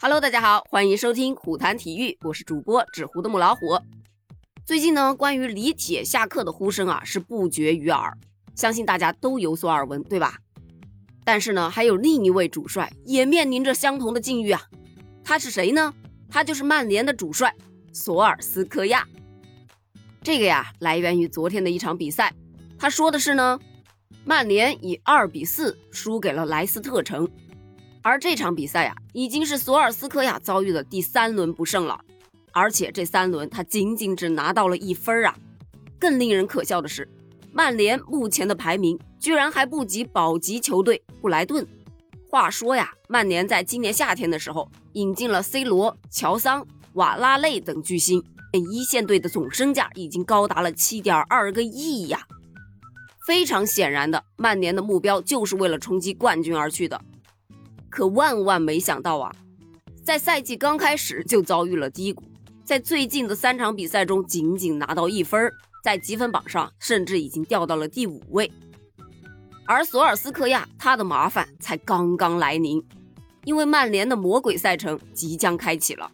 Hello，大家好，欢迎收听虎谈体育，我是主播纸糊的母老虎。最近呢，关于李铁下课的呼声啊是不绝于耳，相信大家都有所耳闻，对吧？但是呢，还有另一位主帅也面临着相同的境遇啊。他是谁呢？他就是曼联的主帅索尔斯克亚。这个呀，来源于昨天的一场比赛。他说的是呢，曼联以二比四输给了莱斯特城。而这场比赛呀，已经是索尔斯克亚遭遇的第三轮不胜了，而且这三轮他仅仅只拿到了一分啊！更令人可笑的是，曼联目前的排名居然还不及保级球队布莱顿。话说呀，曼联在今年夏天的时候引进了 C 罗、乔桑、瓦拉内等巨星，一线队的总身价已经高达了七点二个亿呀！非常显然的，曼联的目标就是为了冲击冠军而去的。可万万没想到啊，在赛季刚开始就遭遇了低谷，在最近的三场比赛中仅仅拿到一分，在积分榜上甚至已经掉到了第五位。而索尔斯克亚他的麻烦才刚刚来临，因为曼联的魔鬼赛程即将开启了，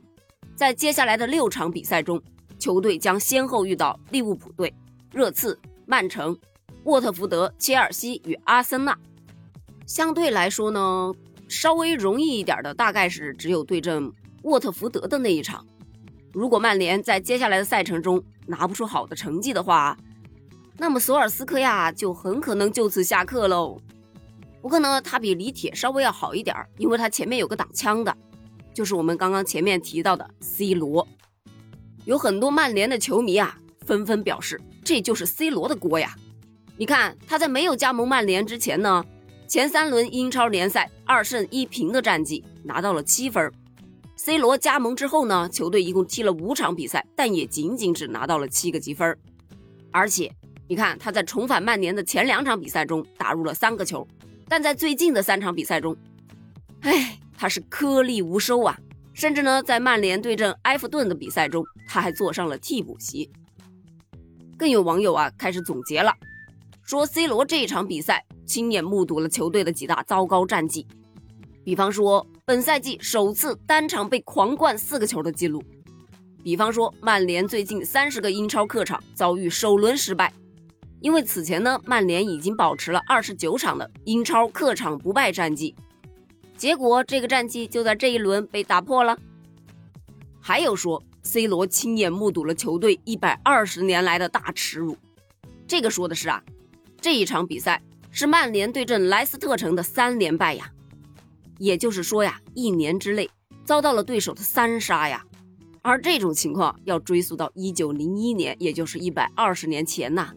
在接下来的六场比赛中，球队将先后遇到利物浦队、热刺、曼城、沃特福德、切尔西与阿森纳。相对来说呢。稍微容易一点的，大概是只有对阵沃特福德的那一场。如果曼联在接下来的赛程中拿不出好的成绩的话，那么索尔斯克亚就很可能就此下课喽。不过呢，他比李铁稍微要好一点，因为他前面有个挡枪的，就是我们刚刚前面提到的 C 罗。有很多曼联的球迷啊，纷纷表示这就是 C 罗的锅呀。你看他在没有加盟曼联之前呢。前三轮英超联赛二胜一平的战绩拿到了七分。C 罗加盟之后呢，球队一共踢了五场比赛，但也仅仅只拿到了七个积分。而且你看他在重返曼联的前两场比赛中打入了三个球，但在最近的三场比赛中，哎，他是颗粒无收啊！甚至呢，在曼联对阵埃弗顿的比赛中，他还坐上了替补席。更有网友啊开始总结了，说 C 罗这一场比赛。亲眼目睹了球队的几大糟糕战绩，比方说本赛季首次单场被狂灌四个球的记录，比方说曼联最近三十个英超客场遭遇首轮失败，因为此前呢曼联已经保持了二十九场的英超客场不败战绩，结果这个战绩就在这一轮被打破了。还有说 C 罗亲眼目睹了球队一百二十年来的大耻辱，这个说的是啊这一场比赛。是曼联对阵莱斯特城的三连败呀，也就是说呀，一年之内遭到了对手的三杀呀。而这种情况要追溯到一九零一年，也就是一百二十年前呐。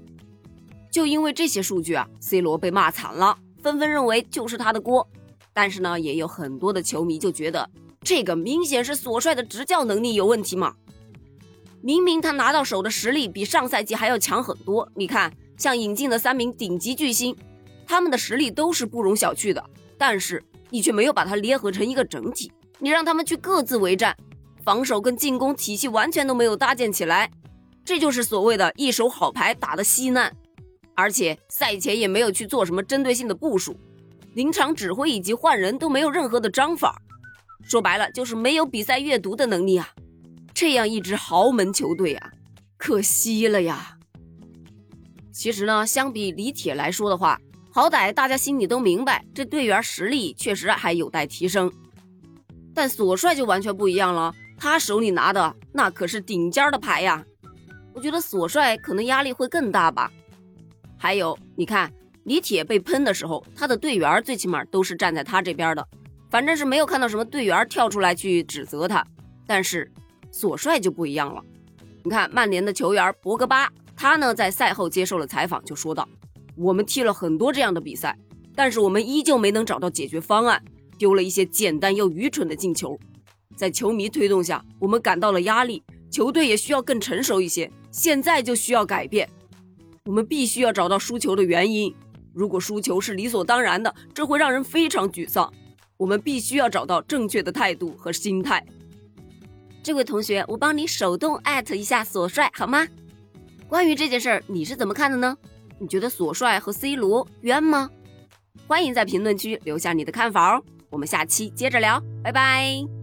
就因为这些数据啊，C 罗被骂惨了，纷纷认为就是他的锅。但是呢，也有很多的球迷就觉得这个明显是索帅的执教能力有问题嘛。明明他拿到手的实力比上赛季还要强很多，你看，像引进的三名顶级巨星。他们的实力都是不容小觑的，但是你却没有把它捏合成一个整体，你让他们去各自为战，防守跟进攻体系完全都没有搭建起来，这就是所谓的一手好牌打得稀烂，而且赛前也没有去做什么针对性的部署，临场指挥以及换人都没有任何的章法，说白了就是没有比赛阅读的能力啊！这样一支豪门球队啊，可惜了呀。其实呢，相比李铁来说的话，好歹大家心里都明白，这队员实力确实还有待提升，但索帅就完全不一样了，他手里拿的那可是顶尖的牌呀。我觉得索帅可能压力会更大吧。还有，你看李铁被喷的时候，他的队员最起码都是站在他这边的，反正是没有看到什么队员跳出来去指责他。但是索帅就不一样了，你看曼联的球员博格巴，他呢在赛后接受了采访，就说道。我们踢了很多这样的比赛，但是我们依旧没能找到解决方案，丢了一些简单又愚蠢的进球。在球迷推动下，我们感到了压力，球队也需要更成熟一些。现在就需要改变，我们必须要找到输球的原因。如果输球是理所当然的，这会让人非常沮丧。我们必须要找到正确的态度和心态。这位同学，我帮你手动艾特一下索帅好吗？关于这件事儿，你是怎么看的呢？你觉得索帅和 C 罗冤吗？欢迎在评论区留下你的看法哦，我们下期接着聊，拜拜。